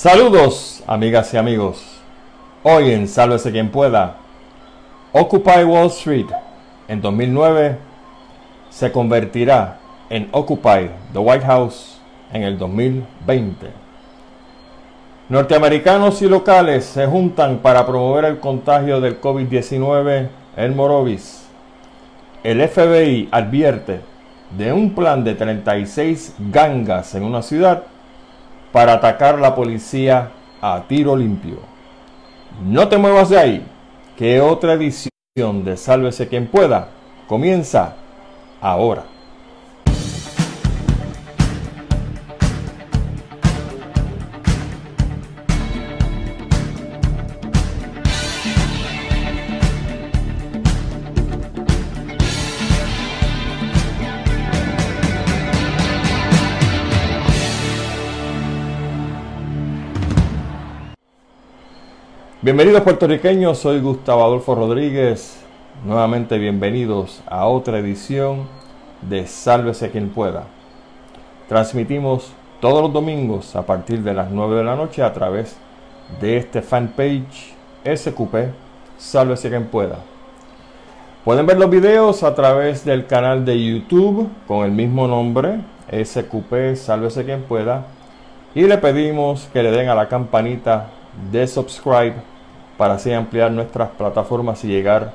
Saludos, amigas y amigos. Hoy en Sálvese quien pueda, Occupy Wall Street en 2009 se convertirá en Occupy the White House en el 2020. Norteamericanos y locales se juntan para promover el contagio del COVID-19 en Morovis. El FBI advierte de un plan de 36 gangas en una ciudad para atacar la policía a tiro limpio. No te muevas de ahí, que otra edición de Sálvese quien pueda comienza ahora. Bienvenidos puertorriqueños, soy Gustavo Adolfo Rodríguez. Nuevamente bienvenidos a otra edición de Sálvese quien pueda. Transmitimos todos los domingos a partir de las 9 de la noche a través de este fanpage SQP Sálvese quien pueda. Pueden ver los videos a través del canal de YouTube con el mismo nombre, SQP Sálvese quien pueda. Y le pedimos que le den a la campanita de subscribe para así ampliar nuestras plataformas y llegar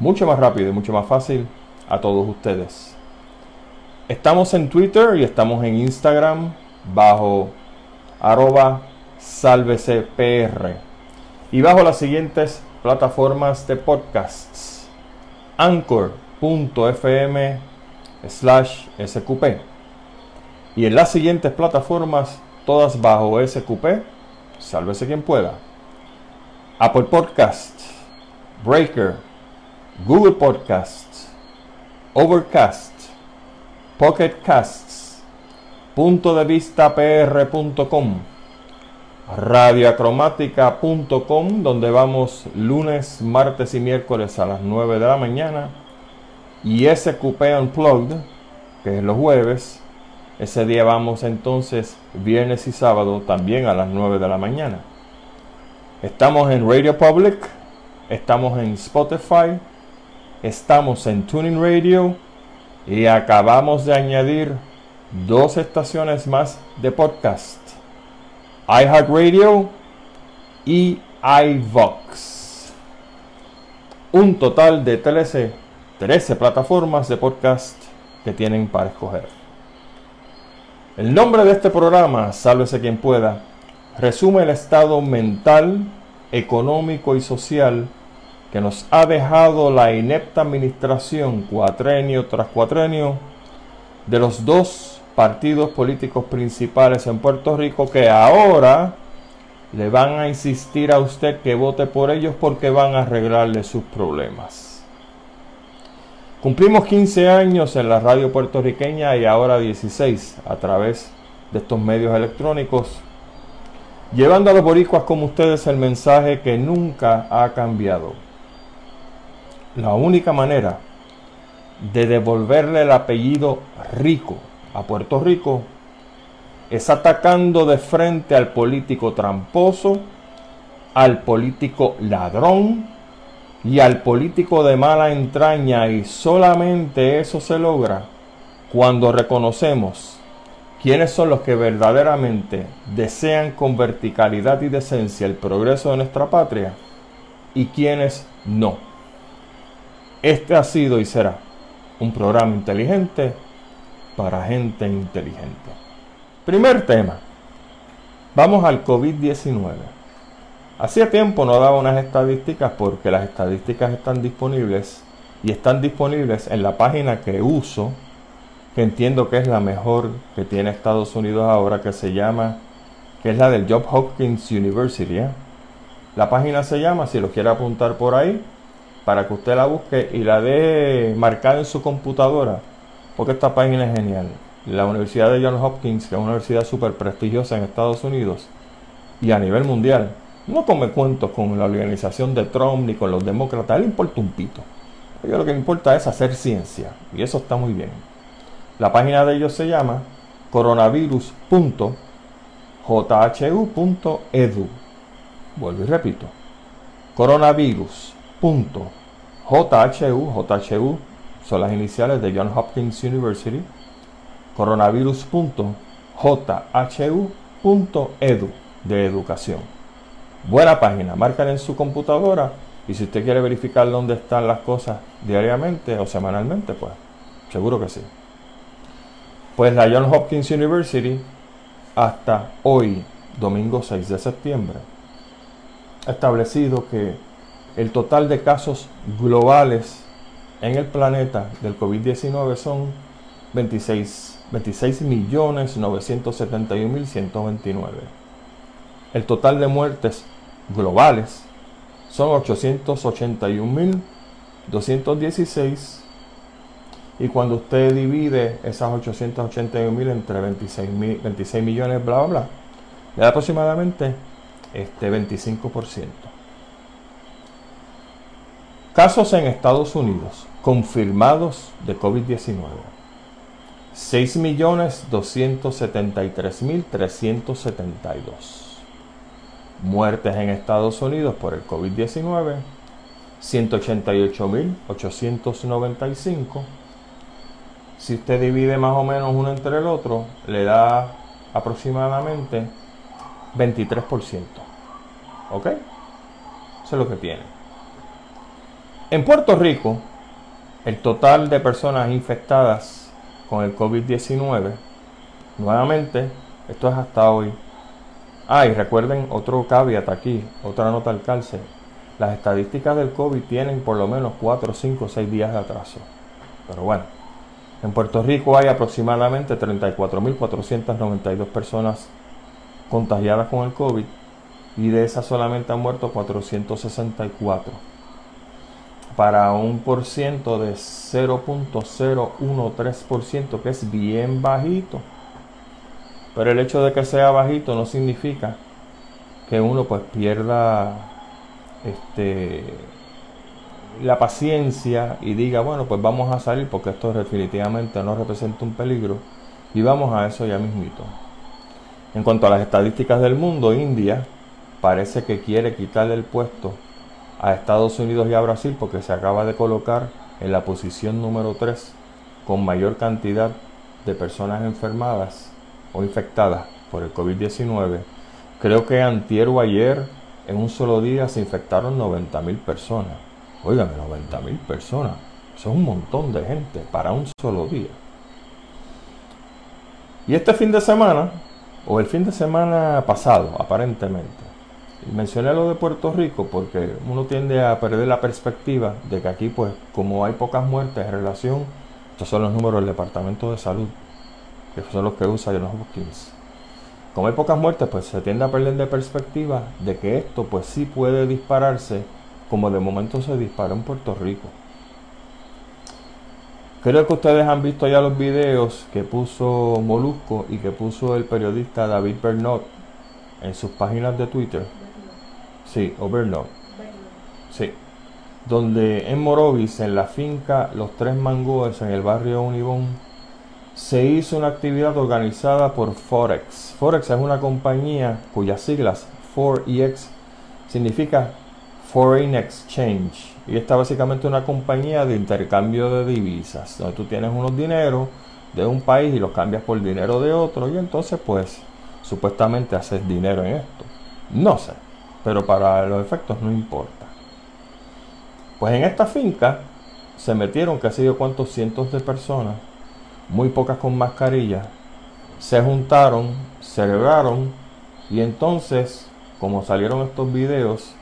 mucho más rápido y mucho más fácil a todos ustedes. Estamos en Twitter y estamos en Instagram bajo arroba salvecpr y bajo las siguientes plataformas de podcasts anchor.fm slash sqp y en las siguientes plataformas todas bajo sqp sálvese quien pueda. Apple Podcasts, Breaker, Google Podcasts, Overcast, Pocket Casts, punto de vista pr.com, radioacromática.com, donde vamos lunes, martes y miércoles a las 9 de la mañana, y SQP Unplugged, que es los jueves, ese día vamos entonces viernes y sábado también a las 9 de la mañana. Estamos en Radio Public, estamos en Spotify, estamos en Tuning Radio y acabamos de añadir dos estaciones más de podcast. iHeartRadio y iVox. Un total de 13, 13 plataformas de podcast que tienen para escoger. El nombre de este programa, Sálvese quien pueda, resume el estado mental, económico y social que nos ha dejado la inepta administración cuatrenio tras cuatrenio de los dos partidos políticos principales en Puerto Rico que ahora le van a insistir a usted que vote por ellos porque van a arreglarle sus problemas. Cumplimos 15 años en la radio puertorriqueña y ahora 16 a través de estos medios electrónicos, llevando a los boricuas como ustedes el mensaje que nunca ha cambiado. La única manera de devolverle el apellido rico a Puerto Rico es atacando de frente al político tramposo, al político ladrón, y al político de mala entraña y solamente eso se logra cuando reconocemos quiénes son los que verdaderamente desean con verticalidad y decencia el progreso de nuestra patria y quienes no. Este ha sido y será un programa inteligente para gente inteligente. Primer tema. Vamos al COVID-19. Hacía tiempo no daba unas estadísticas porque las estadísticas están disponibles y están disponibles en la página que uso, que entiendo que es la mejor que tiene Estados Unidos ahora, que se llama, que es la del Job Hopkins University. ¿eh? La página se llama, si lo quiere apuntar por ahí, para que usted la busque y la dé marcada en su computadora, porque esta página es genial. La Universidad de Johns Hopkins, que es una universidad súper prestigiosa en Estados Unidos y a nivel mundial, no come cuentos con la organización de Trump ni con los demócratas, le importa un pito. A lo que le importa es hacer ciencia, y eso está muy bien. La página de ellos se llama coronavirus.nih.gov jhu.edu. Vuelvo y repito. Coronavirus.jhu, JHU son las iniciales de John Hopkins University. Coronavirus.jhu.edu de educación. Buena página, marcan en su computadora y si usted quiere verificar dónde están las cosas diariamente o semanalmente, pues seguro que sí. Pues la John Hopkins University hasta hoy, domingo 6 de septiembre, ha establecido que el total de casos globales en el planeta del COVID-19 son 26, 26 millones 971 mil 129. El total de muertes globales son 881 mil 216 y cuando usted divide esas 881 mil entre 26, 26 millones, bla, bla, bla, le da aproximadamente este 25%. Casos en Estados Unidos confirmados de COVID-19. 6.273.372. Muertes en Estados Unidos por el COVID-19. 188.895 si usted divide más o menos uno entre el otro, le da aproximadamente 23%. ¿Ok? Eso es lo que tiene. En Puerto Rico, el total de personas infectadas con el COVID-19, nuevamente, esto es hasta hoy. Ah, y recuerden otro caveat aquí, otra nota al calce. Las estadísticas del COVID tienen por lo menos 4, 5, 6 días de atraso. Pero bueno. En Puerto Rico hay aproximadamente 34.492 personas contagiadas con el COVID y de esas solamente han muerto 464 para un por ciento de 0.013% que es bien bajito. Pero el hecho de que sea bajito no significa que uno pues pierda este la paciencia y diga, bueno, pues vamos a salir porque esto definitivamente no representa un peligro y vamos a eso ya mismito. En cuanto a las estadísticas del mundo, India parece que quiere quitarle el puesto a Estados Unidos y a Brasil porque se acaba de colocar en la posición número 3 con mayor cantidad de personas enfermadas o infectadas por el COVID-19. Creo que antier o ayer en un solo día se infectaron 90.000 personas. Óigame, 90 mil personas. Eso es un montón de gente para un solo día. Y este fin de semana, o el fin de semana pasado, aparentemente, mencioné lo de Puerto Rico porque uno tiende a perder la perspectiva de que aquí, pues, como hay pocas muertes en relación, estos son los números del Departamento de Salud, que son los que usa John Hopkins. Como hay pocas muertes, pues se tiende a perder de perspectiva de que esto, pues sí puede dispararse como de momento se disparó en Puerto Rico. Creo que ustedes han visto ya los videos que puso Molusco y que puso el periodista David Bernot en sus páginas de Twitter. Sí, o Bernot. Sí. Donde en Morovis, en la finca Los Tres Mangoes, en el barrio Unibón, se hizo una actividad organizada por Forex. Forex es una compañía cuyas siglas 4EX significa Foreign Exchange. Y está básicamente una compañía de intercambio de divisas, donde tú tienes unos dineros de un país y los cambias por dinero de otro y entonces pues supuestamente haces dinero en esto. No sé, pero para los efectos no importa. Pues en esta finca se metieron casi de cuántos cientos de personas, muy pocas con mascarilla, se juntaron, celebraron y entonces, como salieron estos videos,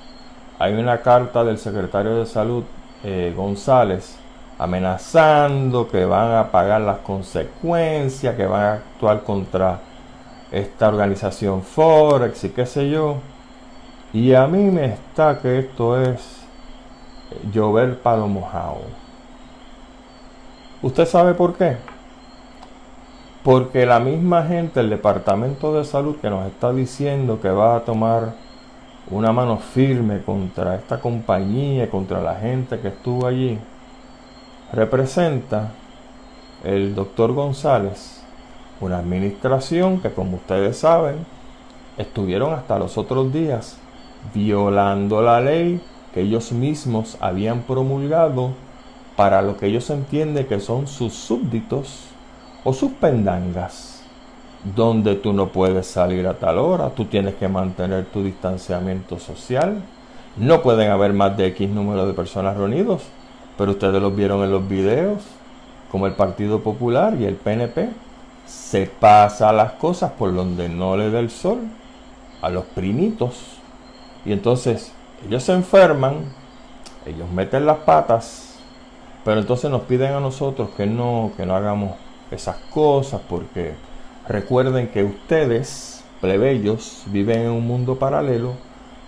hay una carta del secretario de salud eh, González amenazando que van a pagar las consecuencias, que van a actuar contra esta organización Forex y qué sé yo. Y a mí me está que esto es eh, llover palo mojado. ¿Usted sabe por qué? Porque la misma gente, el departamento de salud que nos está diciendo que va a tomar una mano firme contra esta compañía, contra la gente que estuvo allí, representa el doctor González, una administración que como ustedes saben estuvieron hasta los otros días violando la ley que ellos mismos habían promulgado para lo que ellos entienden que son sus súbditos o sus pendangas, donde tú no puedes salir a tal hora, tú tienes que mantener tu distanciamiento social, no pueden haber más de X número de personas reunidos, pero ustedes los vieron en los videos, como el Partido Popular y el PNP, se pasa las cosas por donde no le da el sol a los primitos. Y entonces ellos se enferman, ellos meten las patas, pero entonces nos piden a nosotros que no, que no hagamos esas cosas, porque recuerden que ustedes, plebeyos, viven en un mundo paralelo,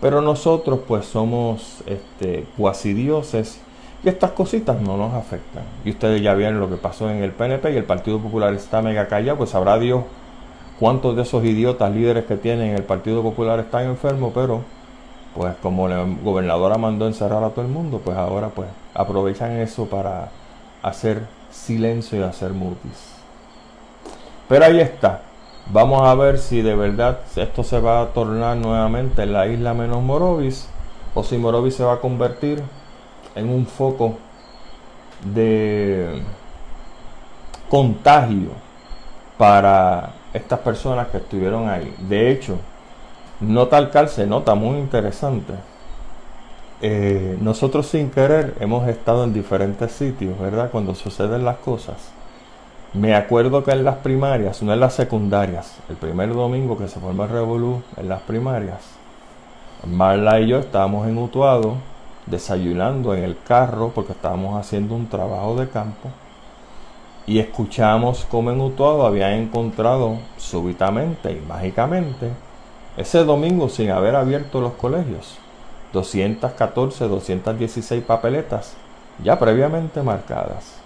pero nosotros pues somos este, cuasi dioses y estas cositas no nos afectan. Y ustedes ya vieron lo que pasó en el PNP y el Partido Popular está mega callado, pues sabrá Dios cuántos de esos idiotas líderes que tienen el Partido Popular están enfermos, pero pues como la gobernadora mandó encerrar a todo el mundo, pues ahora pues aprovechan eso para hacer silencio y hacer mutis. Pero ahí está. Vamos a ver si de verdad esto se va a tornar nuevamente en la isla menos Morovis o si Morovis se va a convertir en un foco de contagio para estas personas que estuvieron ahí. De hecho, nota al se nota muy interesante. Eh, nosotros sin querer hemos estado en diferentes sitios, ¿verdad? Cuando suceden las cosas. Me acuerdo que en las primarias, no en las secundarias, el primer domingo que se formó el Revolú en las primarias, Marla y yo estábamos en Utuado desayunando en el carro porque estábamos haciendo un trabajo de campo y escuchamos cómo en Utuado habían encontrado súbitamente y mágicamente ese domingo sin haber abierto los colegios 214, 216 papeletas ya previamente marcadas.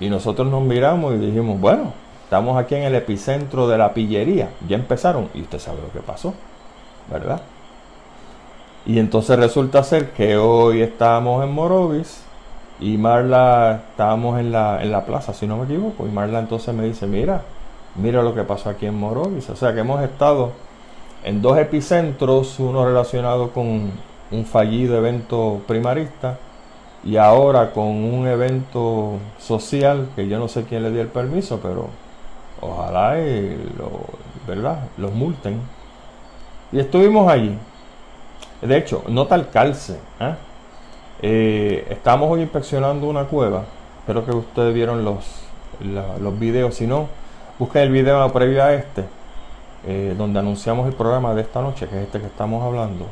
Y nosotros nos miramos y dijimos, bueno, estamos aquí en el epicentro de la pillería, ya empezaron y usted sabe lo que pasó, ¿verdad? Y entonces resulta ser que hoy estábamos en Morovis y Marla estábamos en la, en la plaza, si no me equivoco. Y Marla entonces me dice, mira, mira lo que pasó aquí en Morovis. O sea que hemos estado en dos epicentros, uno relacionado con un fallido evento primarista y ahora con un evento social que yo no sé quién le dio el permiso, pero ojalá y lo, ¿verdad? los multen. Y estuvimos allí. De hecho, nota el calce. ¿eh? Eh, estamos hoy inspeccionando una cueva. Espero que ustedes vieron los, los videos. Si no, busquen el video previo a este, eh, donde anunciamos el programa de esta noche, que es este que estamos hablando.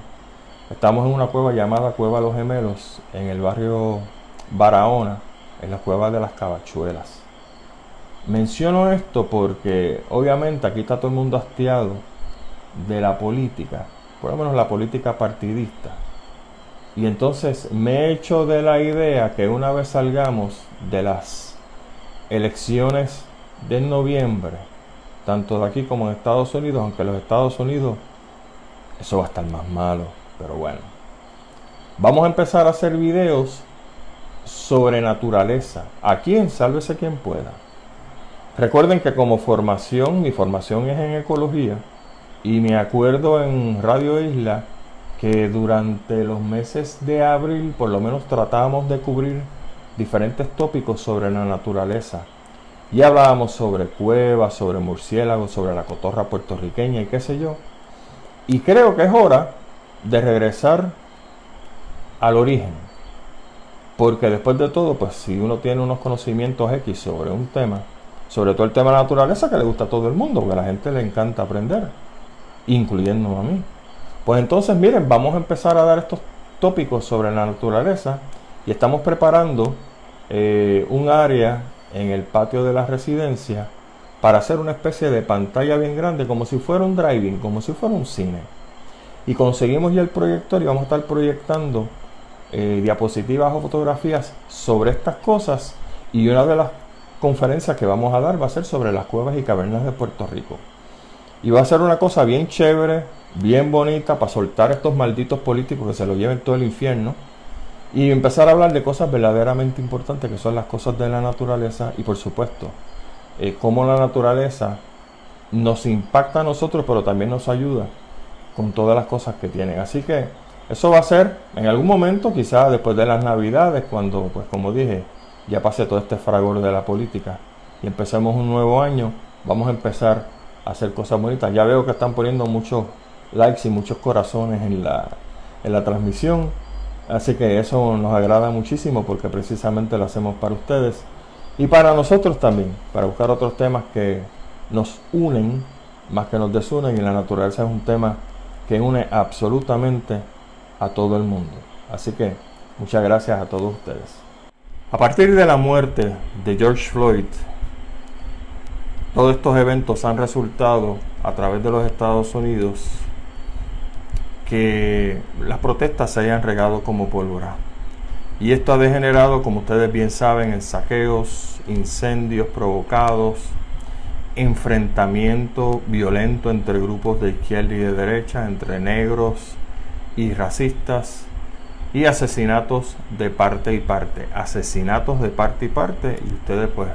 Estamos en una cueva llamada Cueva Los Gemelos, en el barrio Barahona, en la cueva de las Cabachuelas. Menciono esto porque obviamente aquí está todo el mundo hastiado de la política por lo menos la política partidista. Y entonces me he hecho de la idea que una vez salgamos de las elecciones de noviembre, tanto de aquí como en Estados Unidos, aunque los Estados Unidos eso va a estar más malo, pero bueno. Vamos a empezar a hacer videos sobre naturaleza. Aquí en Sálvese quien pueda. Recuerden que como formación, mi formación es en ecología y me acuerdo en Radio Isla que durante los meses de abril por lo menos tratábamos de cubrir diferentes tópicos sobre la naturaleza. Y hablábamos sobre cuevas, sobre murciélagos, sobre la cotorra puertorriqueña y qué sé yo. Y creo que es hora de regresar al origen. Porque después de todo, pues si uno tiene unos conocimientos X sobre un tema, sobre todo el tema de la naturaleza que le gusta a todo el mundo, porque a la gente le encanta aprender incluyendo a mí. Pues entonces, miren, vamos a empezar a dar estos tópicos sobre la naturaleza y estamos preparando eh, un área en el patio de la residencia para hacer una especie de pantalla bien grande, como si fuera un driving, como si fuera un cine. Y conseguimos ya el proyector y vamos a estar proyectando eh, diapositivas o fotografías sobre estas cosas. Y una de las conferencias que vamos a dar va a ser sobre las cuevas y cavernas de Puerto Rico. Y va a ser una cosa bien chévere, bien bonita, para soltar estos malditos políticos que se lo lleven todo el infierno. Y empezar a hablar de cosas verdaderamente importantes, que son las cosas de la naturaleza. Y por supuesto, eh, cómo la naturaleza nos impacta a nosotros, pero también nos ayuda con todas las cosas que tienen. Así que eso va a ser en algún momento, quizás después de las navidades, cuando, pues como dije, ya pase todo este fragor de la política y empecemos un nuevo año, vamos a empezar a hacer cosas bonitas. Ya veo que están poniendo muchos likes y muchos corazones en la, en la transmisión. Así que eso nos agrada muchísimo porque precisamente lo hacemos para ustedes y para nosotros también, para buscar otros temas que nos unen más que nos desunen y la naturaleza es un tema que une absolutamente a todo el mundo. Así que muchas gracias a todos ustedes. A partir de la muerte de George Floyd, todos estos eventos han resultado a través de los Estados Unidos que las protestas se hayan regado como pólvora. Y esto ha degenerado, como ustedes bien saben, en saqueos, incendios provocados, enfrentamiento violento entre grupos de izquierda y de derecha, entre negros y racistas, y asesinatos de parte y parte. Asesinatos de parte y parte, y ustedes pues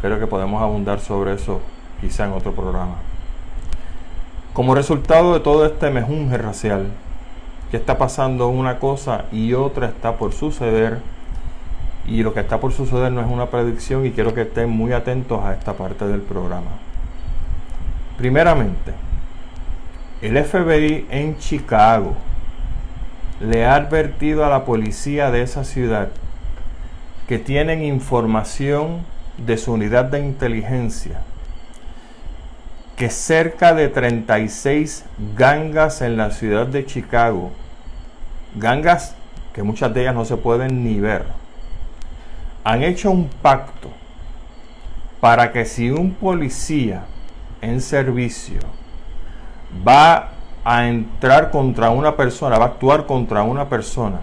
creo que podemos abundar sobre eso quizá en otro programa. Como resultado de todo este mejunje racial, que está pasando una cosa y otra está por suceder, y lo que está por suceder no es una predicción y quiero que estén muy atentos a esta parte del programa. Primeramente, el FBI en Chicago le ha advertido a la policía de esa ciudad que tienen información de su unidad de inteligencia que cerca de 36 gangas en la ciudad de Chicago, gangas que muchas de ellas no se pueden ni ver, han hecho un pacto para que si un policía en servicio va a entrar contra una persona, va a actuar contra una persona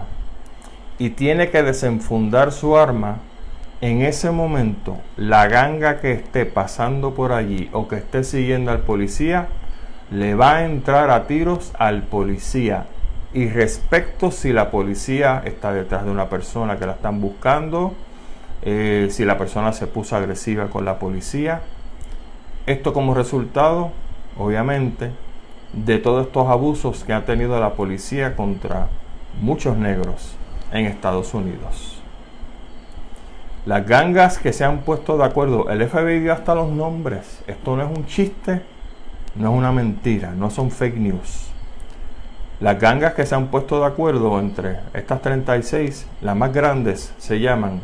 y tiene que desenfundar su arma, en ese momento la ganga que esté pasando por allí o que esté siguiendo al policía le va a entrar a tiros al policía. Y respecto si la policía está detrás de una persona que la están buscando, eh, si la persona se puso agresiva con la policía. Esto como resultado, obviamente, de todos estos abusos que ha tenido la policía contra muchos negros en Estados Unidos. Las gangas que se han puesto de acuerdo, el FBI dio hasta los nombres. Esto no es un chiste, no es una mentira, no son fake news. Las gangas que se han puesto de acuerdo entre estas 36, las más grandes se llaman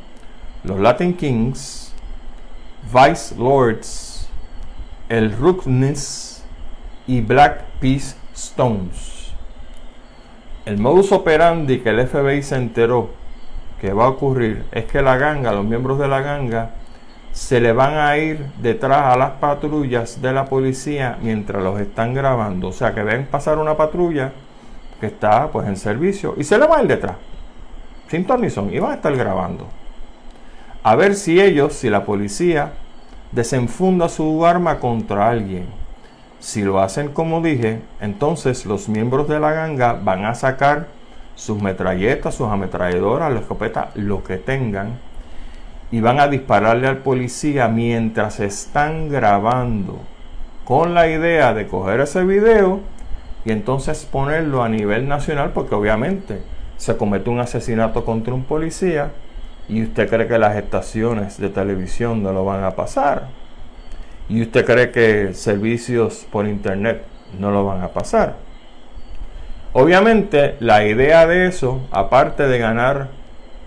los Latin Kings, Vice Lords, el Rookness y Black Peace Stones. El modus operandi que el FBI se enteró que va a ocurrir es que la ganga, los miembros de la ganga, se le van a ir detrás a las patrullas de la policía mientras los están grabando. O sea, que ven pasar una patrulla que está pues en servicio y se le va a ir detrás. Sin tornizón y van a estar grabando. A ver si ellos, si la policía desenfunda su arma contra alguien. Si lo hacen como dije, entonces los miembros de la ganga van a sacar sus metralletas, sus ametralladoras, la escopeta, lo que tengan, y van a dispararle al policía mientras están grabando, con la idea de coger ese video y entonces ponerlo a nivel nacional, porque obviamente se comete un asesinato contra un policía y usted cree que las estaciones de televisión no lo van a pasar. Y usted cree que servicios por internet no lo van a pasar. Obviamente la idea de eso, aparte de ganar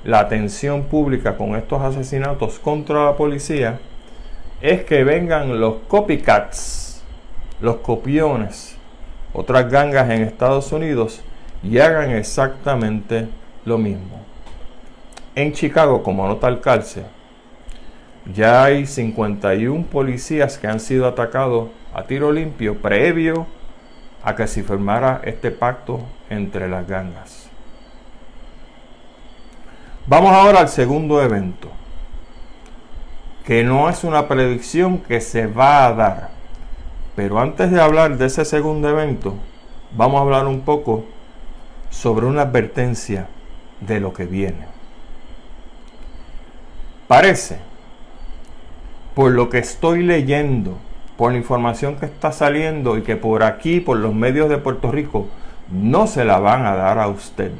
la atención pública con estos asesinatos contra la policía, es que vengan los copycats, los copiones, otras gangas en Estados Unidos y hagan exactamente lo mismo. En Chicago, como nota el calce, ya hay 51 policías que han sido atacados a tiro limpio previo a que se firmara este pacto entre las gangas. Vamos ahora al segundo evento, que no es una predicción que se va a dar. Pero antes de hablar de ese segundo evento, vamos a hablar un poco sobre una advertencia de lo que viene. Parece, por lo que estoy leyendo por la información que está saliendo y que por aquí, por los medios de Puerto Rico, no se la van a dar a usted.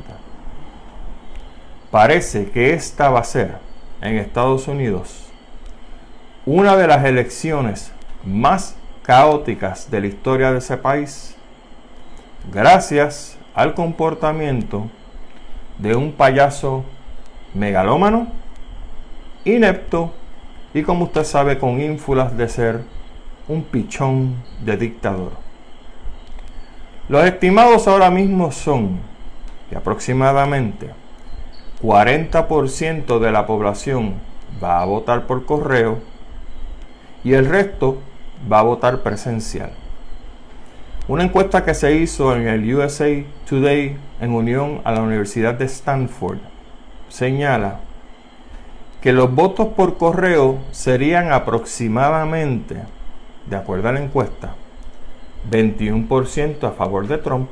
Parece que esta va a ser en Estados Unidos una de las elecciones más caóticas de la historia de ese país, gracias al comportamiento de un payaso megalómano, inepto y como usted sabe con ínfulas de ser un pichón de dictador. Los estimados ahora mismo son que aproximadamente 40% de la población va a votar por correo y el resto va a votar presencial. Una encuesta que se hizo en el USA Today en unión a la Universidad de Stanford señala que los votos por correo serían aproximadamente, de acuerdo a la encuesta, 21% a favor de Trump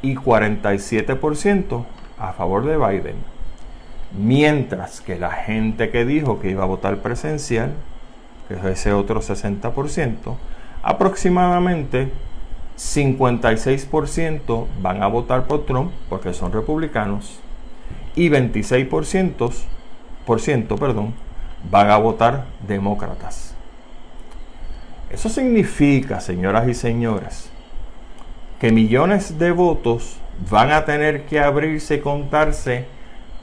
y 47% a favor de Biden. Mientras que la gente que dijo que iba a votar presencial, que es ese otro 60%, aproximadamente 56% van a votar por Trump porque son republicanos y 26% por ciento, perdón, van a votar demócratas. Eso significa, señoras y señores, que millones de votos van a tener que abrirse y contarse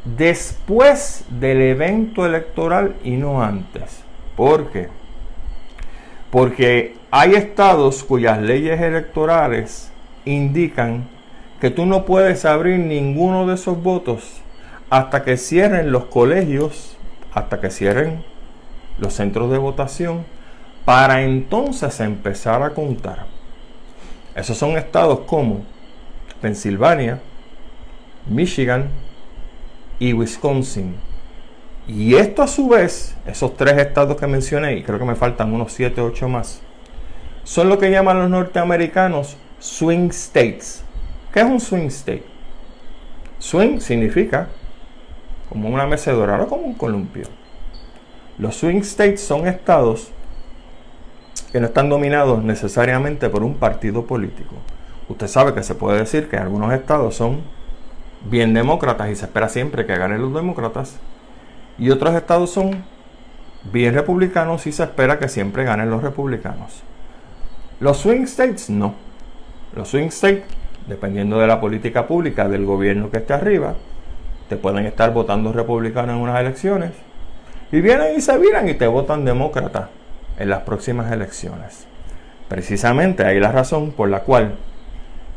después del evento electoral y no antes. ¿Por qué? Porque hay estados cuyas leyes electorales indican que tú no puedes abrir ninguno de esos votos hasta que cierren los colegios, hasta que cierren los centros de votación, para entonces empezar a contar. Esos son estados como Pensilvania, Michigan y Wisconsin. Y esto a su vez, esos tres estados que mencioné, y creo que me faltan unos 7 o 8 más, son lo que llaman los norteamericanos swing states. ¿Qué es un swing state? Swing significa como una mecedora, no como un columpio. Los swing states son estados que no están dominados necesariamente por un partido político. Usted sabe que se puede decir que algunos estados son bien demócratas y se espera siempre que ganen los demócratas, y otros estados son bien republicanos y se espera que siempre ganen los republicanos. Los swing states no. Los swing states, dependiendo de la política pública del gobierno que esté arriba, te pueden estar votando republicanos en unas elecciones y vienen y se viran y te votan demócrata en las próximas elecciones. Precisamente ahí la razón por la cual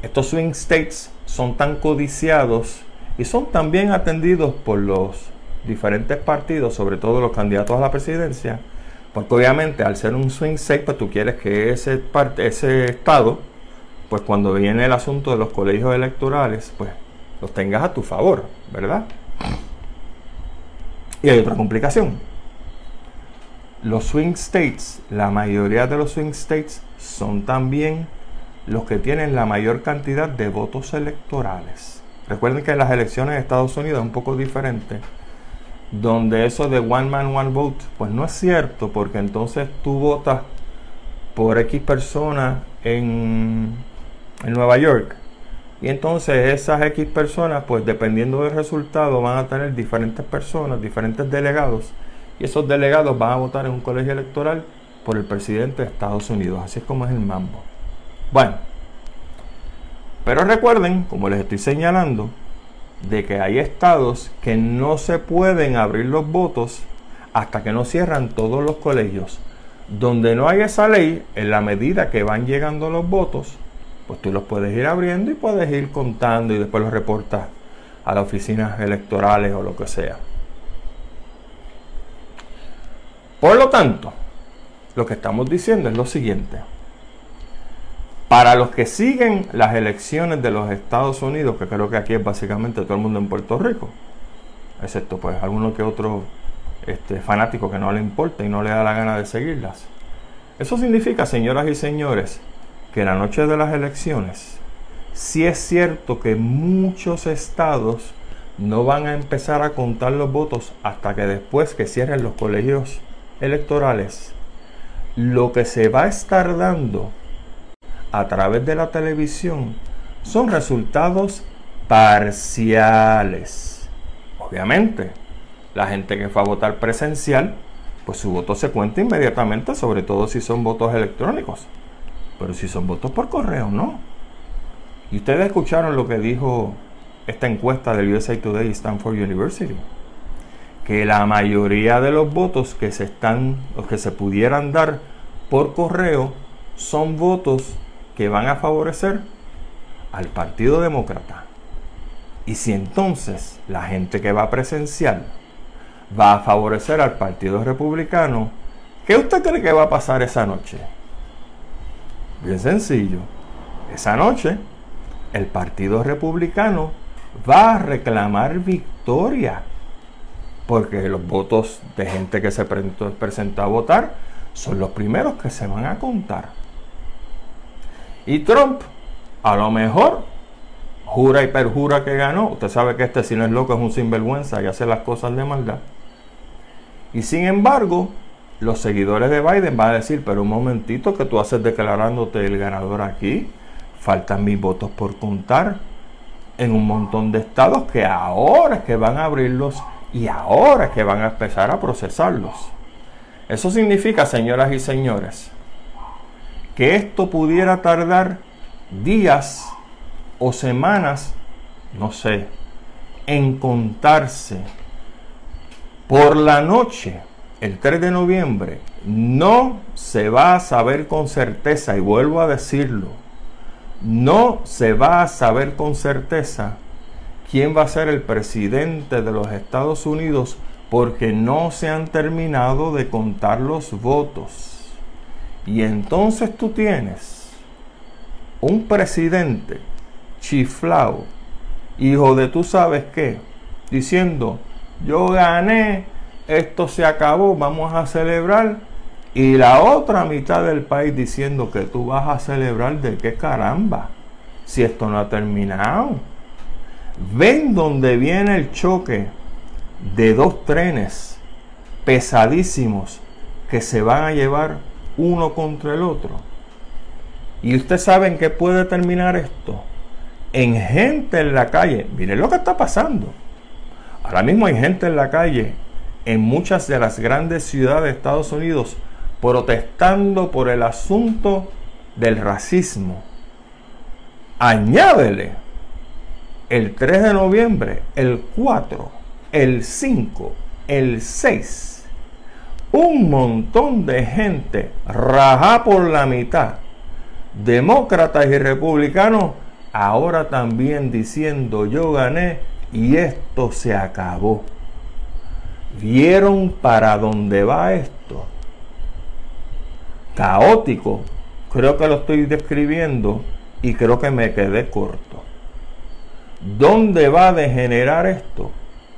estos swing states son tan codiciados y son también atendidos por los diferentes partidos, sobre todo los candidatos a la presidencia, porque obviamente al ser un swing state, pues tú quieres que ese, ese estado, pues cuando viene el asunto de los colegios electorales, pues los tengas a tu favor, ¿verdad? Y hay otra complicación. Los swing states, la mayoría de los swing states son también los que tienen la mayor cantidad de votos electorales. Recuerden que las elecciones de Estados Unidos es un poco diferente donde eso de one man, one vote, pues no es cierto, porque entonces tú votas por X persona en, en Nueva York. Y entonces esas X personas, pues dependiendo del resultado, van a tener diferentes personas, diferentes delegados. Y esos delegados van a votar en un colegio electoral por el presidente de Estados Unidos. Así es como es el mambo. Bueno, pero recuerden, como les estoy señalando, de que hay estados que no se pueden abrir los votos hasta que no cierran todos los colegios. Donde no hay esa ley, en la medida que van llegando los votos, pues tú los puedes ir abriendo y puedes ir contando y después los reportas a las oficinas electorales o lo que sea. Por lo tanto, lo que estamos diciendo es lo siguiente. Para los que siguen las elecciones de los Estados Unidos, que creo que aquí es básicamente todo el mundo en Puerto Rico, excepto pues alguno que otro este, fanático que no le importa y no le da la gana de seguirlas. Eso significa, señoras y señores, que la noche de las elecciones, sí es cierto que muchos estados no van a empezar a contar los votos hasta que después que cierren los colegios electorales lo que se va a estar dando a través de la televisión son resultados parciales. Obviamente, la gente que fue a votar presencial, pues su voto se cuenta inmediatamente, sobre todo si son votos electrónicos. Pero si son votos por correo, no. Y ustedes escucharon lo que dijo esta encuesta del USA Today y Stanford University. Que la mayoría de los votos que se están, los que se pudieran dar por correo, son votos que van a favorecer al Partido Demócrata. Y si entonces la gente que va presencial va a favorecer al Partido Republicano, ¿qué usted cree que va a pasar esa noche? Bien sencillo. Esa noche el Partido Republicano va a reclamar victoria. Porque los votos de gente que se presentó a votar son los primeros que se van a contar. Y Trump, a lo mejor, jura y perjura que ganó. Usted sabe que este si no es loco es un sinvergüenza y hace las cosas de maldad. Y sin embargo, los seguidores de Biden van a decir, pero un momentito que tú haces declarándote el ganador aquí. Faltan mis votos por contar en un montón de estados que ahora es que van a abrirlos y ahora es que van a empezar a procesarlos. Eso significa, señoras y señores, que esto pudiera tardar días o semanas, no sé, en contarse. Por la noche, el 3 de noviembre, no se va a saber con certeza, y vuelvo a decirlo, no se va a saber con certeza quién va a ser el presidente de los Estados Unidos porque no se han terminado de contar los votos. Y entonces tú tienes un presidente chiflado, hijo de tú sabes qué, diciendo, yo gané, esto se acabó, vamos a celebrar. Y la otra mitad del país diciendo que tú vas a celebrar de qué caramba, si esto no ha terminado. Ven donde viene el choque de dos trenes pesadísimos que se van a llevar uno contra el otro. Y usted sabe en qué puede terminar esto. En gente en la calle. Miren lo que está pasando. Ahora mismo hay gente en la calle en muchas de las grandes ciudades de Estados Unidos protestando por el asunto del racismo. Añádele el 3 de noviembre, el 4, el 5, el 6 un montón de gente raja por la mitad, demócratas y republicanos, ahora también diciendo yo gané y esto se acabó. ¿Vieron para dónde va esto? Caótico, creo que lo estoy describiendo y creo que me quedé corto. ¿Dónde va a degenerar esto?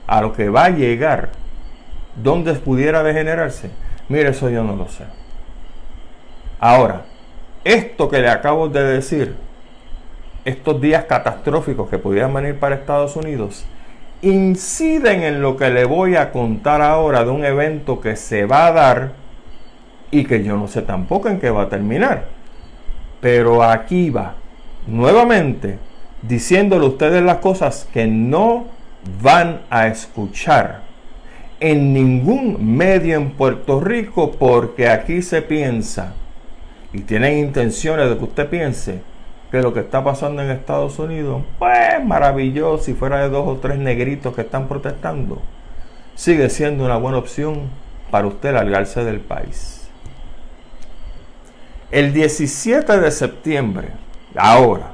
A lo que va a llegar ¿Dónde pudiera degenerarse? Mire, eso yo no lo sé. Ahora, esto que le acabo de decir, estos días catastróficos que pudieran venir para Estados Unidos, inciden en lo que le voy a contar ahora de un evento que se va a dar y que yo no sé tampoco en qué va a terminar. Pero aquí va, nuevamente, diciéndole ustedes las cosas que no van a escuchar en ningún medio en Puerto Rico porque aquí se piensa y tienen intenciones de que usted piense que lo que está pasando en Estados Unidos, pues maravilloso, si fuera de dos o tres negritos que están protestando, sigue siendo una buena opción para usted largarse del país. El 17 de septiembre, ahora,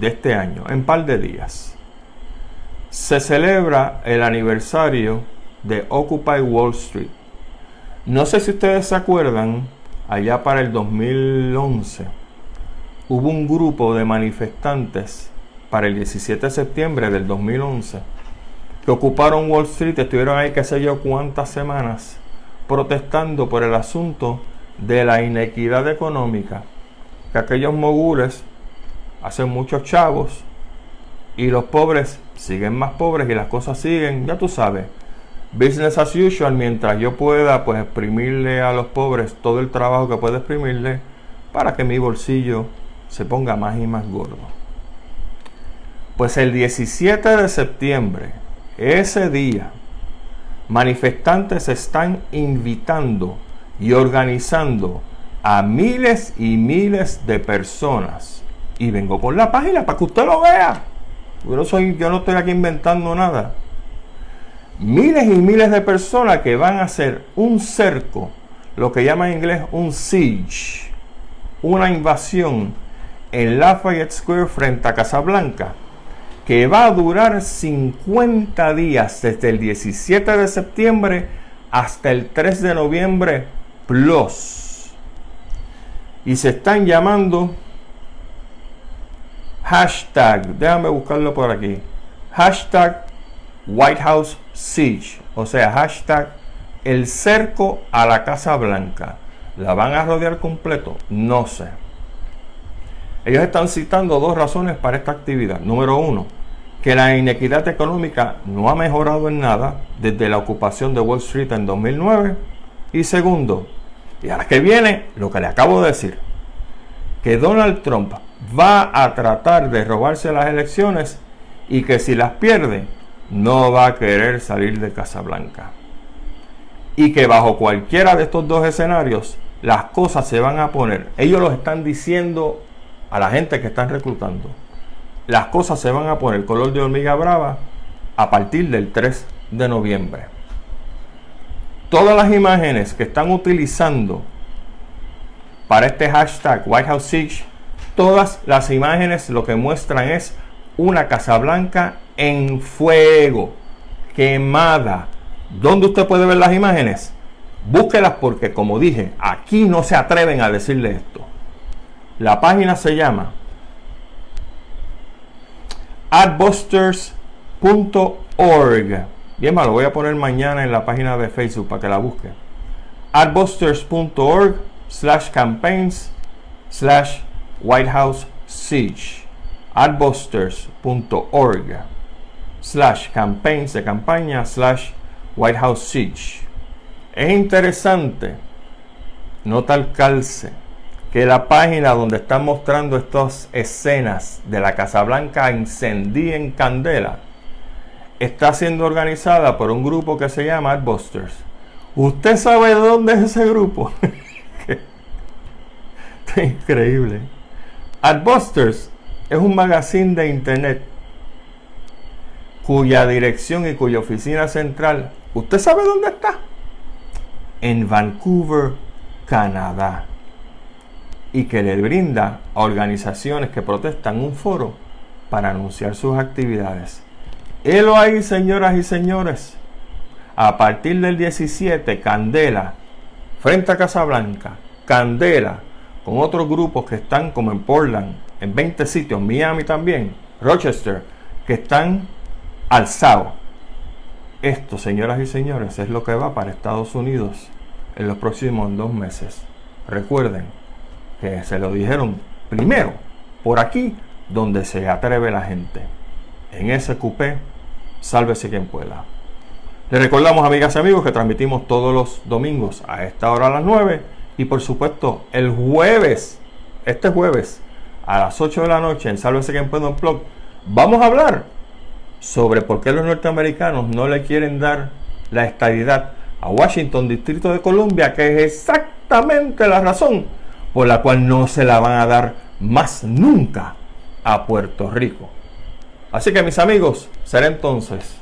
de este año, en par de días, se celebra el aniversario de Occupy Wall Street. No sé si ustedes se acuerdan, allá para el 2011, hubo un grupo de manifestantes para el 17 de septiembre del 2011 que ocuparon Wall Street, estuvieron ahí qué sé yo cuántas semanas protestando por el asunto de la inequidad económica, que aquellos mogules hacen muchos chavos y los pobres siguen más pobres y las cosas siguen, ya tú sabes, business as usual mientras yo pueda pues exprimirle a los pobres todo el trabajo que puedo exprimirle para que mi bolsillo se ponga más y más gordo. Pues el 17 de septiembre, ese día, manifestantes están invitando y organizando a miles y miles de personas. Y vengo con la página para que usted lo vea. Yo no, soy, yo no estoy aquí inventando nada. Miles y miles de personas que van a hacer un cerco, lo que llama en inglés un siege, una invasión en Lafayette Square frente a Casablanca, que va a durar 50 días desde el 17 de septiembre hasta el 3 de noviembre plus. Y se están llamando hashtag, déjame buscarlo por aquí, hashtag White House Siege, o sea, hashtag el cerco a la Casa Blanca. ¿La van a rodear completo? No sé. Ellos están citando dos razones para esta actividad. Número uno, que la inequidad económica no ha mejorado en nada desde la ocupación de Wall Street en 2009. Y segundo, y ahora que viene lo que le acabo de decir, que Donald Trump va a tratar de robarse las elecciones y que si las pierde, no va a querer salir de Casablanca. Y que bajo cualquiera de estos dos escenarios, las cosas se van a poner. Ellos lo están diciendo a la gente que están reclutando. Las cosas se van a poner color de hormiga brava a partir del 3 de noviembre. Todas las imágenes que están utilizando para este hashtag White House Siege, todas las imágenes lo que muestran es una Casa Blanca en fuego, quemada. ¿Dónde usted puede ver las imágenes? Búsquelas porque, como dije, aquí no se atreven a decirle esto. La página se llama adbusters.org. Bien, lo voy a poner mañana en la página de Facebook para que la busque. adbusters.org slash campaigns slash White House Siege adbusters.org slash campaigns de campaña slash White House Siege. Es interesante, nota el calce, que la página donde están mostrando estas escenas de la Casa Blanca encendida en candela está siendo organizada por un grupo que se llama Adbusters. ¿Usted sabe dónde es ese grupo? increíble. Adbusters es un magazine de internet cuya dirección y cuya oficina central, ¿usted sabe dónde está? En Vancouver, Canadá. Y que le brinda a organizaciones que protestan un foro para anunciar sus actividades. Helo ahí, señoras y señores. A partir del 17, Candela, frente a Casablanca, Candela, con otros grupos que están como en Portland, en 20 sitios, Miami también, Rochester, que están alzados. Esto, señoras y señores, es lo que va para Estados Unidos en los próximos dos meses. Recuerden que se lo dijeron primero por aquí donde se atreve la gente. En ese cupé, sálvese quien pueda. Les recordamos, amigas y amigos, que transmitimos todos los domingos a esta hora a las 9 y por supuesto el jueves, este jueves, a las 8 de la noche en Sálvese quien pueda un blog, vamos a hablar sobre por qué los norteamericanos no le quieren dar la estadidad a Washington, Distrito de Columbia, que es exactamente la razón por la cual no se la van a dar más nunca a Puerto Rico. Así que mis amigos, será entonces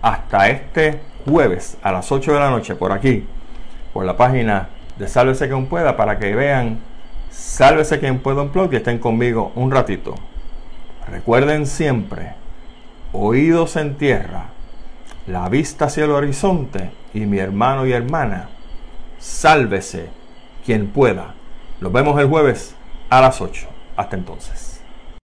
hasta este jueves a las 8 de la noche por aquí, por la página de Sálvese quien pueda, para que vean Sálvese quien pueda un blog y estén conmigo un ratito. Recuerden siempre, oídos en tierra, la vista hacia el horizonte y mi hermano y hermana, sálvese quien pueda. Nos vemos el jueves a las 8. Hasta entonces.